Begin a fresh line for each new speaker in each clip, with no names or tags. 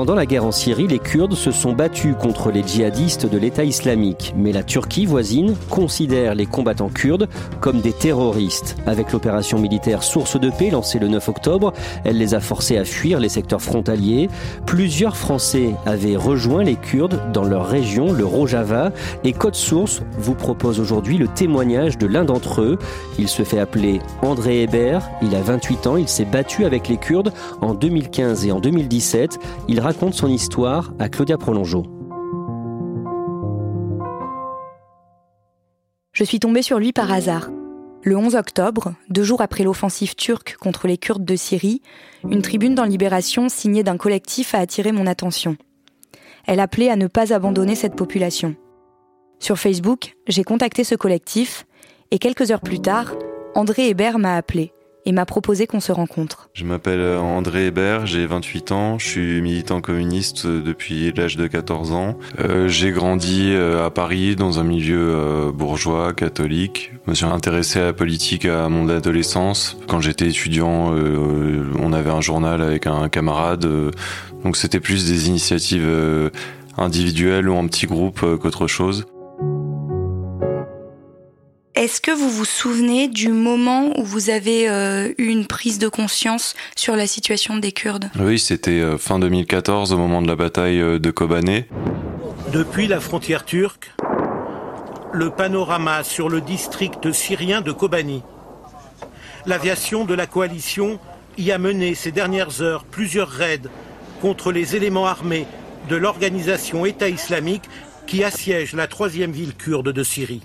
Pendant la guerre en Syrie, les Kurdes se sont battus contre les djihadistes de l'État islamique, mais la Turquie voisine considère les combattants kurdes comme des terroristes. Avec l'opération militaire Source de paix lancée le 9 octobre, elle les a forcés à fuir les secteurs frontaliers. Plusieurs Français avaient rejoint les Kurdes dans leur région, le Rojava, et Code Source vous propose aujourd'hui le témoignage de l'un d'entre eux. Il se fait appeler André Hébert, il a 28 ans, il s'est battu avec les Kurdes en 2015 et en 2017. Il raconte son histoire à Claudia Prolongeau.
Je suis tombée sur lui par hasard. Le 11 octobre, deux jours après l'offensive turque contre les Kurdes de Syrie, une tribune dans Libération signée d'un collectif a attiré mon attention. Elle appelait à ne pas abandonner cette population. Sur Facebook, j'ai contacté ce collectif et quelques heures plus tard, André Hébert m'a appelé et m'a proposé qu'on se rencontre.
Je m'appelle André Hébert, j'ai 28 ans, je suis militant communiste depuis l'âge de 14 ans. Euh, j'ai grandi euh, à Paris dans un milieu euh, bourgeois, catholique. Je me suis intéressé à la politique à mon adolescence. Quand j'étais étudiant, euh, on avait un journal avec un camarade, donc c'était plus des initiatives individuelles ou en petits groupes qu'autre chose.
Est-ce que vous vous souvenez du moment où vous avez euh, eu une prise de conscience sur la situation des Kurdes?
Oui, c'était euh, fin 2014, au moment de la bataille euh, de Kobané.
Depuis la frontière turque, le panorama sur le district syrien de Kobani. L'aviation de la coalition y a mené ces dernières heures plusieurs raids contre les éléments armés de l'organisation État islamique qui assiège la troisième ville kurde de Syrie.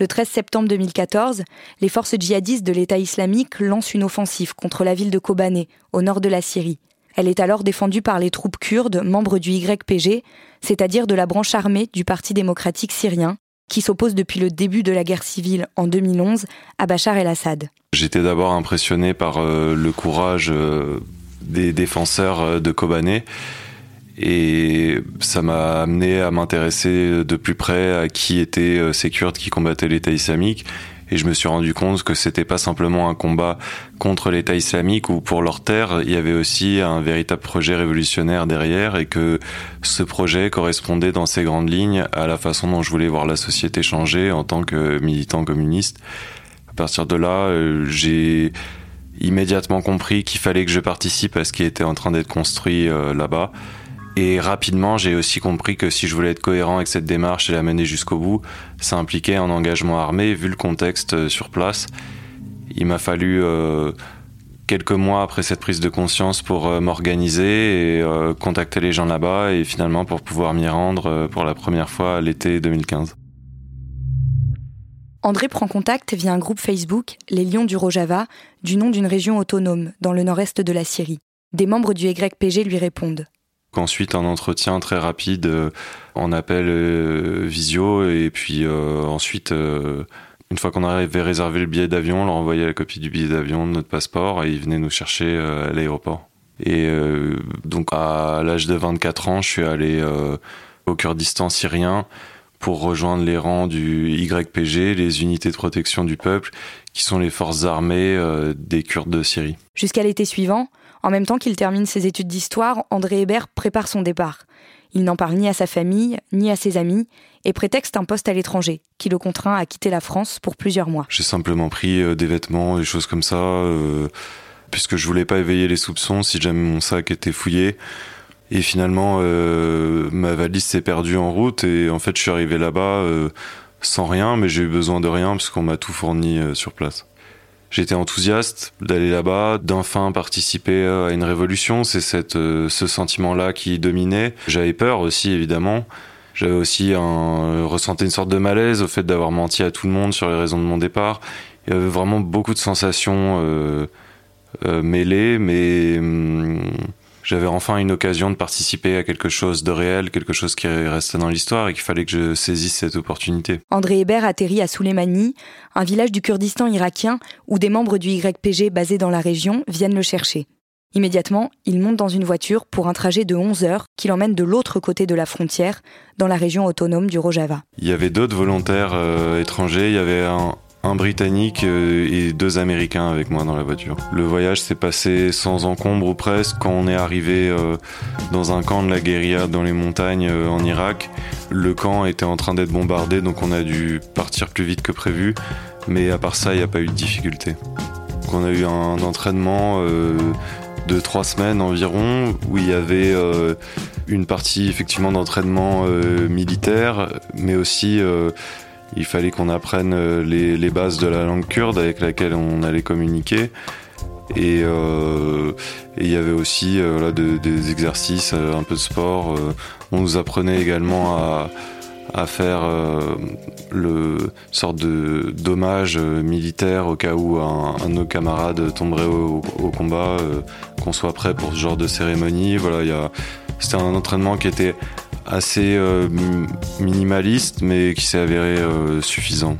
Le 13 septembre 2014, les forces djihadistes de l'État islamique lancent une offensive contre la ville de Kobané, au nord de la Syrie. Elle est alors défendue par les troupes kurdes, membres du YPG, c'est-à-dire de la branche armée du Parti démocratique syrien, qui s'oppose depuis le début de la guerre civile en 2011 à Bachar el-Assad.
J'étais d'abord impressionné par euh, le courage euh, des défenseurs euh, de Kobané et ça m'a amené à m'intéresser de plus près à qui étaient euh, ces Kurdes qui combattaient l'État islamique. Et je me suis rendu compte que c'était pas simplement un combat contre l'État islamique ou pour leur terre, il y avait aussi un véritable projet révolutionnaire derrière et que ce projet correspondait dans ses grandes lignes à la façon dont je voulais voir la société changer en tant que militant communiste. À partir de là, euh, j'ai immédiatement compris qu'il fallait que je participe à ce qui était en train d'être construit euh, là-bas et rapidement, j'ai aussi compris que si je voulais être cohérent avec cette démarche et la mener jusqu'au bout, ça impliquait un engagement armé, vu le contexte euh, sur place. Il m'a fallu euh, quelques mois après cette prise de conscience pour euh, m'organiser et contacter les gens là-bas et finalement pour pouvoir m'y rendre pour la première fois l'été 2015.
André prend contact via un groupe Facebook, Les Lions du Rojava, du nom d'une région autonome dans le nord-est de la Syrie. Des membres du YPG lui répondent.
Ensuite, un entretien très rapide euh, en appel euh, visio et puis euh, ensuite, une fois qu'on avait réservé le billet d'avion, on leur envoyait la copie du billet d'avion, notre passeport et ils venaient nous chercher à l'aéroport. Et donc à l'âge de 24 ans, je suis allé au Kurdistan syrien pour rejoindre les rangs du YPG, les unités de protection du peuple, qui sont les forces armées des Kurdes de Syrie.
Jusqu'à l'été suivant, en même temps qu'il termine ses études d'histoire, André Hébert prépare son départ. Il n'en parle ni à sa famille, ni à ses amis, et prétexte un poste à l'étranger, qui le contraint à quitter la France pour plusieurs mois.
J'ai simplement pris euh, des vêtements, des choses comme ça, euh, puisque je voulais pas éveiller les soupçons si jamais mon sac était fouillé. Et finalement, euh, ma valise s'est perdue en route, et en fait, je suis arrivé là-bas sans rien, mais j'ai eu besoin de rien, puisqu'on m'a tout fourni sur place. J'étais enthousiaste d'aller là-bas, d'enfin participer à une révolution. C'est cette, ce sentiment-là qui dominait. J'avais peur aussi, évidemment. J'avais aussi un, ressenti une sorte de malaise au fait d'avoir menti à tout le monde sur les raisons de mon départ. Il y avait vraiment beaucoup de sensations euh, euh, mêlées, mais hum, j'avais enfin une occasion de participer à quelque chose de réel, quelque chose qui restait dans l'histoire et qu'il fallait que je saisisse cette opportunité.
André Hébert atterrit à Souleymanie, un village du Kurdistan irakien où des membres du YPG basés dans la région viennent le chercher. Immédiatement, il monte dans une voiture pour un trajet de 11 heures qui l'emmène de l'autre côté de la frontière, dans la région autonome du Rojava.
Il y avait d'autres volontaires euh, étrangers, il y avait un, Britannique euh, et deux Américains avec moi dans la voiture. Le voyage s'est passé sans encombre ou presque quand on est arrivé euh, dans un camp de la guérilla dans les montagnes en Irak. Le camp était en train d'être bombardé donc on a dû partir plus vite que prévu, mais à part ça il n'y a pas eu de difficulté. on a eu un entraînement de trois semaines environ, où il y avait euh, une partie effectivement d'entraînement euh, militaire, mais aussi euh, il fallait qu'on apprenne les, bases de la langue kurde avec laquelle on allait communiquer. Et il y avait aussi des exercices, un peu de sport. on nous apprenait également à, faire euh, le sorte de dommage militaire au cas où un, de nos camarades tomberait au, combat, euh, qu'on soit prêt pour ce genre de cérémonie. Voilà, c'était un entraînement qui était assez euh, minimaliste, mais qui s'est avéré suffisant.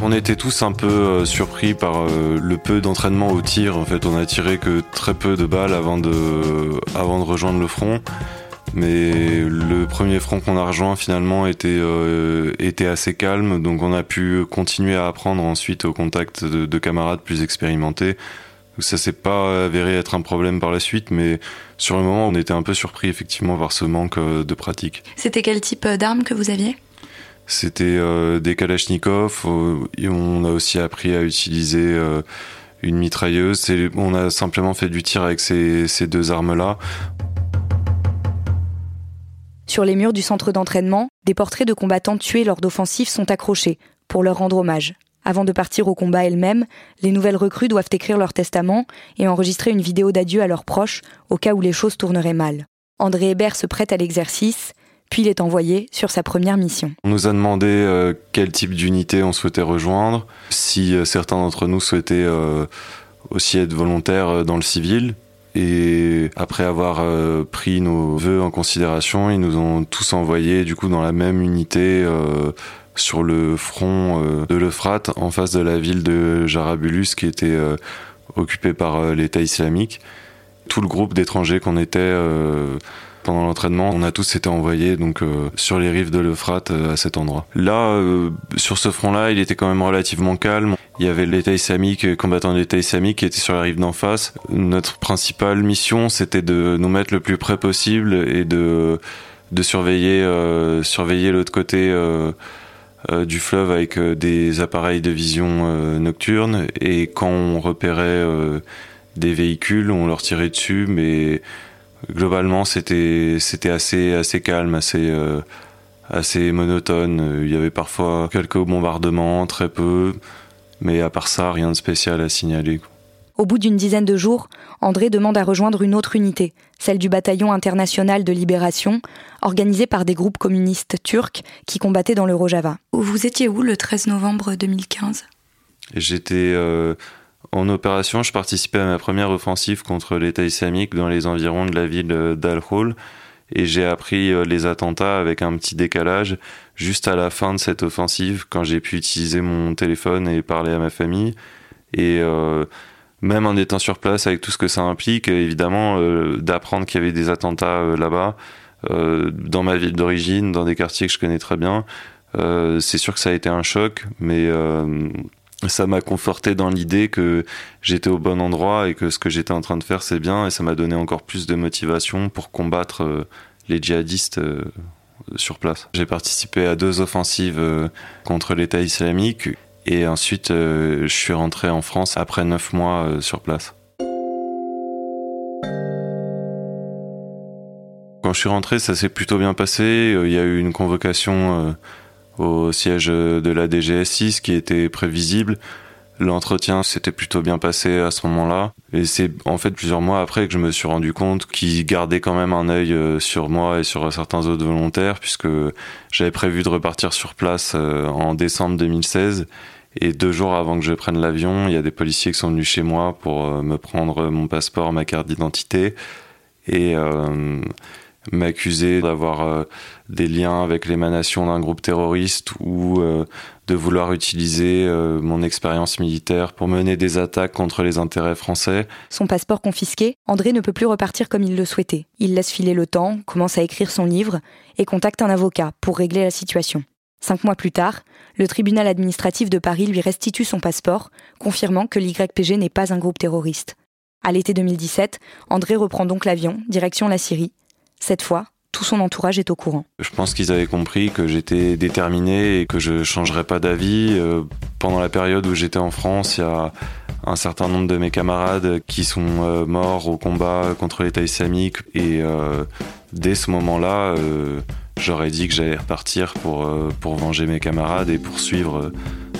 On était tous un peu surpris par le peu d'entraînement au tir. En fait, on a tiré que très peu de balles avant de, avant de rejoindre le front. Mais le premier front qu'on a rejoint finalement était, euh, était assez calme, donc on a pu continuer à apprendre ensuite au contact de, camarades plus expérimentés. Ça s'est pas avéré être un problème par la suite, mais sur le moment on était un peu surpris effectivement par ce manque euh, de pratique.
C'était quel type euh, d'armes que vous aviez?
C'était des Kalachnikov, et on a aussi appris à utiliser une mitrailleuse. On a simplement fait du tir avec ces, ces deux armes-là.
Sur les murs du centre d'entraînement, des portraits de combattants tués lors d'offensives sont accrochés pour leur rendre hommage. Avant de partir au combat elles-mêmes, les nouvelles recrues doivent écrire leur testament et enregistrer une vidéo d'adieu à leurs proches au cas où les choses tourneraient mal. André Hébert se prête à l'exercice, puis il est envoyé sur sa première mission.
On nous a demandé euh, quel type d'unité on souhaitait rejoindre, si euh, certains d'entre nous souhaitaient euh, aussi être volontaires dans le civil, et après avoir pris nos vœux en considération, ils nous ont tous envoyés du coup dans la même unité sur le front euh, de l'Euphrate, en face de la ville de Jarabulus, qui était occupée par l'État islamique. Tout le groupe d'étrangers qu'on était pendant l'entraînement, on a tous été envoyés donc sur les rives de l'Euphrate à cet endroit. Là, sur ce front-là, il était quand même relativement calme. Il y avait l'État islamique, combattant de l'État islamique qui était sur la rive d'en face. Notre principale mission, c'était de nous mettre le plus près possible et de, de surveiller, euh, surveiller l'autre côté euh, euh, du fleuve avec des appareils de vision nocturne. Et quand on repérait des véhicules, on leur tirait dessus, mais globalement, c'était, c'était assez, assez calme, assez monotone. Il y avait parfois quelques bombardements, très peu. Mais à part ça, rien de spécial à signaler.
Au bout d'une dizaine de jours, André demande à rejoindre une autre unité, celle du bataillon international de libération, organisé par des groupes communistes turcs qui combattaient dans le Rojava. Vous étiez où le 13 novembre 2015
J'étais euh, en opération, je participais à ma première offensive contre l'État islamique dans les environs de la ville d'Al-Hol et j'ai appris euh, les attentats avec un petit décalage juste à la fin de cette offensive quand j'ai pu utiliser mon téléphone et parler à ma famille. Et euh, même en étant sur place avec tout ce que ça implique évidemment euh, d'apprendre qu'il y avait des attentats là-bas dans ma ville d'origine dans des quartiers que je connais très bien c'est sûr que ça a été un choc mais ça m'a conforté dans l'idée que j'étais au bon endroit et que ce que j'étais en train de faire c'est bien et ça m'a donné encore plus de motivation pour combattre euh, les djihadistes sur place. J'ai participé à deux offensives contre l'État islamique et ensuite je suis rentré en France après neuf mois sur place. Quand je suis rentré, ça s'est plutôt bien passé. Il y a eu une convocation au siège de la DGS6 qui était prévisible. L'entretien s'était plutôt bien passé à ce moment-là. Et c'est en fait plusieurs mois après que je me suis rendu compte qu'ils gardaient quand même un œil euh, sur moi et sur certains autres volontaires, puisque j'avais prévu de repartir sur place euh, en décembre 2016. Et deux jours avant que je prenne l'avion, il y a des policiers qui sont venus chez moi pour euh, me prendre mon passeport, ma carte d'identité. Et m'accuser d'avoir euh, des liens avec l'émanation d'un groupe terroriste ou euh, de vouloir utiliser euh, mon expérience militaire pour mener des attaques contre les intérêts français.
Son passeport confisqué, André ne peut plus repartir comme il le souhaitait. Il laisse filer le temps, commence à écrire son livre et contacte un avocat pour régler la situation. Cinq mois plus tard, le tribunal administratif de Paris lui restitue son passeport, confirmant que l'YPG n'est pas un groupe terroriste. À l'été 2017, André reprend donc l'avion, direction la Syrie, cette fois, tout son entourage est au courant.
Je pense qu'ils avaient compris que j'étais déterminé et que je changerais pas d'avis. Euh, pendant la période où j'étais en France, il y a un certain nombre de mes camarades qui sont euh, morts au combat contre l'État islamique et euh, dès ce moment-là, j'aurais dit que j'allais repartir pour, pour venger mes camarades et poursuivre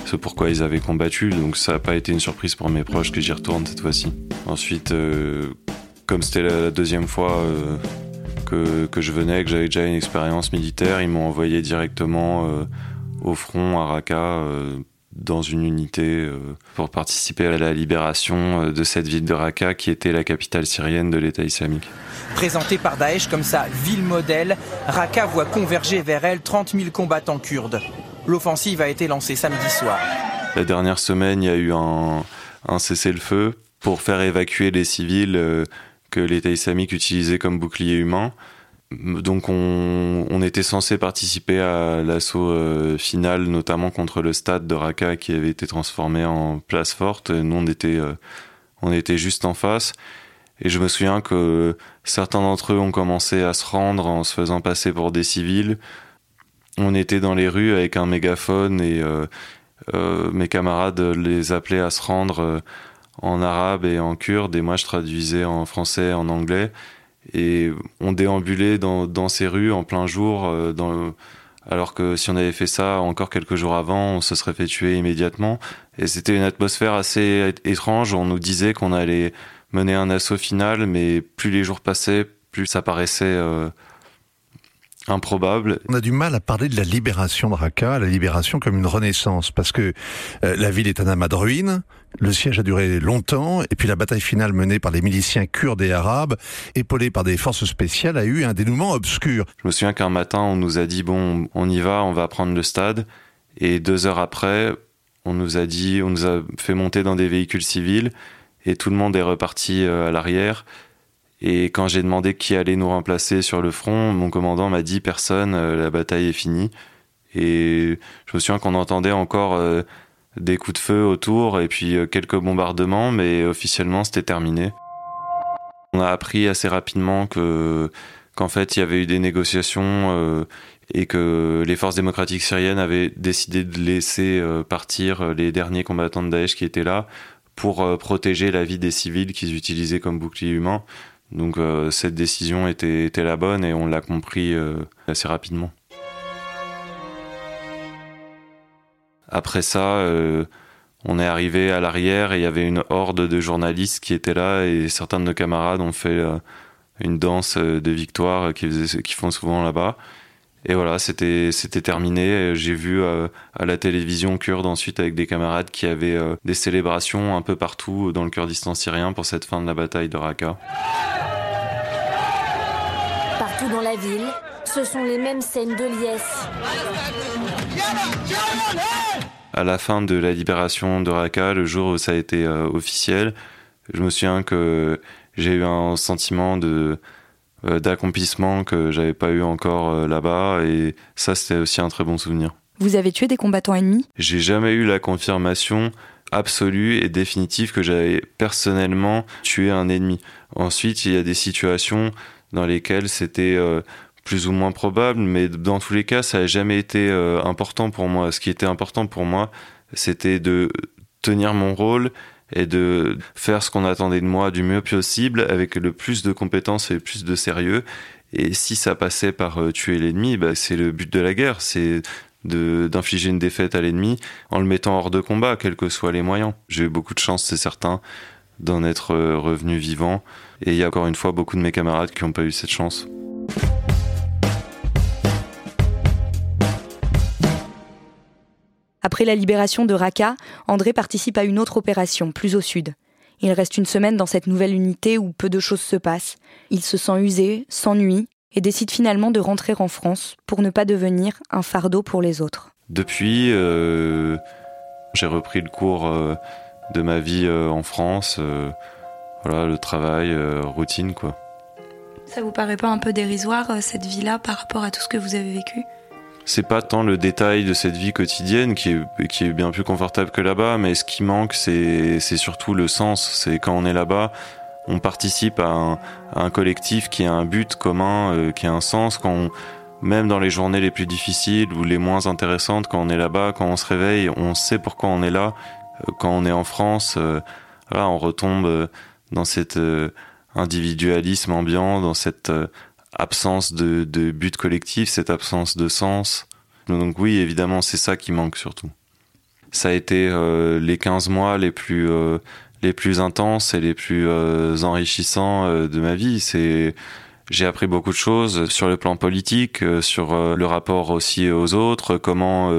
ce pourquoi ils avaient combattu. Donc ça n'a pas été une surprise pour mes proches que j'y retourne cette fois-ci. Ensuite, comme c'était la deuxième fois que, je venais, que j'avais déjà une expérience militaire, ils m'ont envoyé directement euh, au front à Raqqa euh, dans une unité euh, pour participer à la libération de cette ville de Raqqa qui était la capitale syrienne de l'État islamique.
Présentée par Daesh comme sa ville modèle, Raqqa voit converger vers elle 30 000 combattants kurdes. L'offensive a été lancée samedi soir.
La dernière semaine, il y a eu un, un cessez-le-feu pour faire évacuer les civils que l'État islamique utilisait comme bouclier humain. Donc on, était censé participer à l'assaut euh, final, notamment contre le stade de Raqqa qui avait été transformé en place forte. Nous on était, euh, on était juste en face. Et je me souviens que certains d'entre eux ont commencé à se rendre en se faisant passer pour des civils. On était dans les rues avec un mégaphone et euh, mes camarades les appelaient à se rendre en arabe et en kurde, et moi je traduisais en français, en anglais. Et on déambulait dans, ces rues en plein jour, euh, alors que si on avait fait ça encore quelques jours avant, on se serait fait tuer immédiatement. Et c'était une atmosphère assez étrange. On nous disait qu'on allait mener un assaut final, mais plus les jours passaient, plus ça paraissait euh, improbable.
On a du mal à parler de la libération de Raqqa, la libération comme une renaissance, parce que euh, la ville est un amas de ruines, le siège a duré longtemps, et puis la bataille finale menée par les miliciens kurdes et arabes, épaulés par des forces spéciales, a eu un dénouement obscur.
Je me souviens qu'un matin, on nous a dit, bon, on y va, on va prendre le stade, et deux heures après, on nous a dit, on nous a fait monter dans des véhicules civils, et tout le monde est reparti euh, à l'arrière. Et quand j'ai demandé qui allait nous remplacer sur le front, mon commandant m'a dit personne, euh, la bataille est finie. Et je me souviens qu'on entendait encore euh, des coups de feu autour et puis euh, quelques bombardements, mais officiellement c'était terminé. On a appris assez rapidement que qu'en fait il y avait eu des négociations et que les forces démocratiques syriennes avaient décidé de laisser partir les derniers combattants de Daesh qui étaient là pour protéger la vie des civils qu'ils utilisaient comme bouclier humain. Donc euh, cette décision était, la bonne et on l'a compris euh, assez rapidement. Après ça, euh, on est arrivé à l'arrière et il y avait une horde de journalistes qui étaient là et certains de nos camarades ont fait une danse de victoire qu'ils font souvent là-bas. Et voilà, c'était terminé. J'ai vu euh, à la télévision kurde ensuite avec des camarades qui avaient euh, des célébrations un peu partout dans le Kurdistan syrien pour cette fin de la bataille de Raqqa.
Partout dans la ville, ce sont les mêmes scènes de liesse.
À la fin de la libération de Raqqa, le jour où ça a été euh, officiel, je me souviens que j'ai eu un sentiment de euh, d'accomplissement que j'avais pas eu encore euh, là-bas et ça c'était aussi un très bon souvenir.
Vous avez tué des combattants ennemis?
J'ai jamais eu la confirmation absolue et définitive que j'avais personnellement tué un ennemi. Ensuite, il y a des situations dans lesquelles c'était euh, plus ou moins probable, mais dans tous les cas, ça n'a jamais été euh, important pour moi. Ce qui était important pour moi, c'était de tenir mon rôle et de faire ce qu'on attendait de moi du mieux possible avec le plus de compétences et le plus de sérieux. Et si ça passait par euh, tuer l'ennemi, bah, c'est le but de la guerre, c'est d'infliger une défaite à l'ennemi en le mettant hors de combat, quels que soient les moyens. J'ai eu beaucoup de chance, c'est certain, d'en être euh, revenu vivant. Et il y a encore une fois beaucoup de mes camarades qui n'ont pas eu cette chance.
Après la libération de Raqqa, André participe à une autre opération, plus au sud. Il reste une semaine dans cette nouvelle unité où peu de choses se passent. Il se sent usé, s'ennuie et décide finalement de rentrer en France pour ne pas devenir un fardeau pour les autres.
Depuis, euh, j'ai repris le cours euh, de ma vie euh, en France. voilà, le travail, routine, quoi.
Ça vous paraît pas un peu dérisoire, cette vie-là, par rapport à tout ce que vous avez vécu?
C'est pas tant le détail de cette vie quotidienne qui est, bien plus confortable que là-bas, mais ce qui manque, c'est, surtout le sens. C'est quand on est là-bas, on participe à un, collectif qui a un but commun, euh, qui a un sens. Quand même dans les journées les plus difficiles ou les moins intéressantes, quand on est là-bas, quand on se réveille, on sait pourquoi on est là. Euh, quand on est en France, euh, on retombe dans cet individualisme ambiant, dans cette absence de, but collectif, cette absence de sens. Donc oui, évidemment, c'est ça qui manque surtout. Ça a été euh, les 15 mois les plus euh, les plus intenses et les plus euh, enrichissants de ma vie. C'est j'ai appris beaucoup de choses sur le plan politique, sur le rapport aussi aux autres, comment,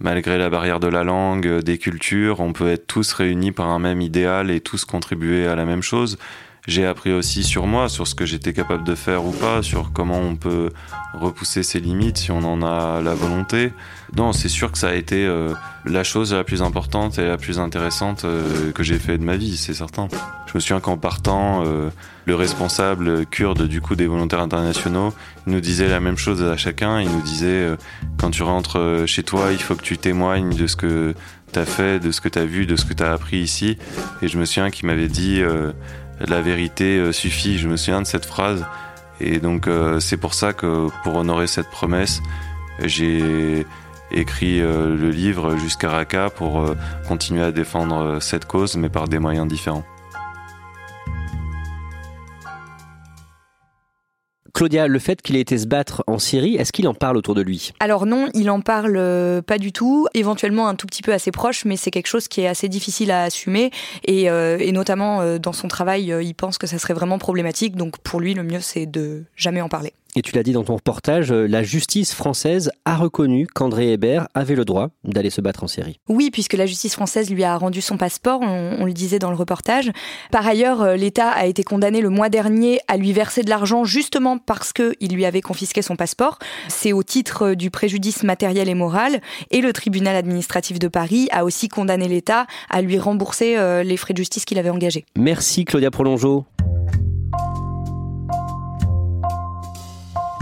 malgré la barrière de la langue, des cultures, on peut être tous réunis par un même idéal et tous contribuer à la même chose j'ai appris aussi sur moi, sur ce que j'étais capable de faire ou pas, sur comment on peut repousser ses limites si on en a la volonté. Non, c'est sûr que ça a été euh, la chose la plus importante et la plus intéressante euh, que j'ai fait de ma vie, c'est certain. Je me souviens qu'en partant, euh, le responsable kurde du coup des volontaires internationaux nous disait la même chose à chacun. Il nous disait quand tu rentres chez toi, il faut que tu témoignes de ce que tu as fait, de ce que tu as vu, de ce que tu as appris ici. Et je me souviens qu'il m'avait dit la vérité euh, suffit. Je me souviens de cette phrase. Et donc euh, c'est pour ça que pour honorer cette promesse, j'ai écrit euh, le livre jusqu'à Raqqa pour continuer à défendre cette cause, mais par des moyens différents.
Claudia, le fait qu'il ait été se battre en Syrie, est-ce qu'il en parle autour de lui?
Alors non, il en parle euh, pas du tout, éventuellement un tout petit peu assez proche, mais c'est quelque chose qui est assez difficile à assumer. Et, euh, notamment euh, dans son travail, il pense que ça serait vraiment problématique, donc pour lui le mieux c'est de jamais en parler.
Et tu l'as dit dans ton reportage, euh, la justice française a reconnu qu'André Hébert avait le droit d'aller se battre en Syrie.
Oui, puisque la justice française lui a rendu son passeport, on, le disait dans le reportage. Par ailleurs, euh, l'État a été condamné le mois dernier à lui verser de l'argent justement parce qu'il lui avait confisqué son passeport. C'est au titre euh, du préjudice matériel et moral. Et le tribunal administratif de Paris a aussi condamné l'État à lui rembourser les frais de justice qu'il avait engagés.
Merci Claudia Prolongeau.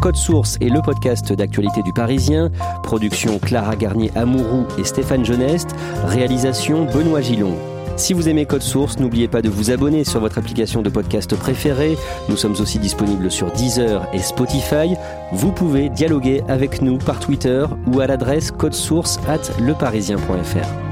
Code Source est le podcast d'actualité du Parisien. Production Clara Garnier-Amouroux et Stéphane Geneste. Réalisation Benoît Gillon. Si vous aimez Code Source, n'oubliez pas de vous abonner sur votre application de podcast préférée. Nous sommes aussi disponibles sur Deezer et Spotify. Vous pouvez dialoguer avec nous par Twitter ou à l'adresse codesource at leparisien.fr.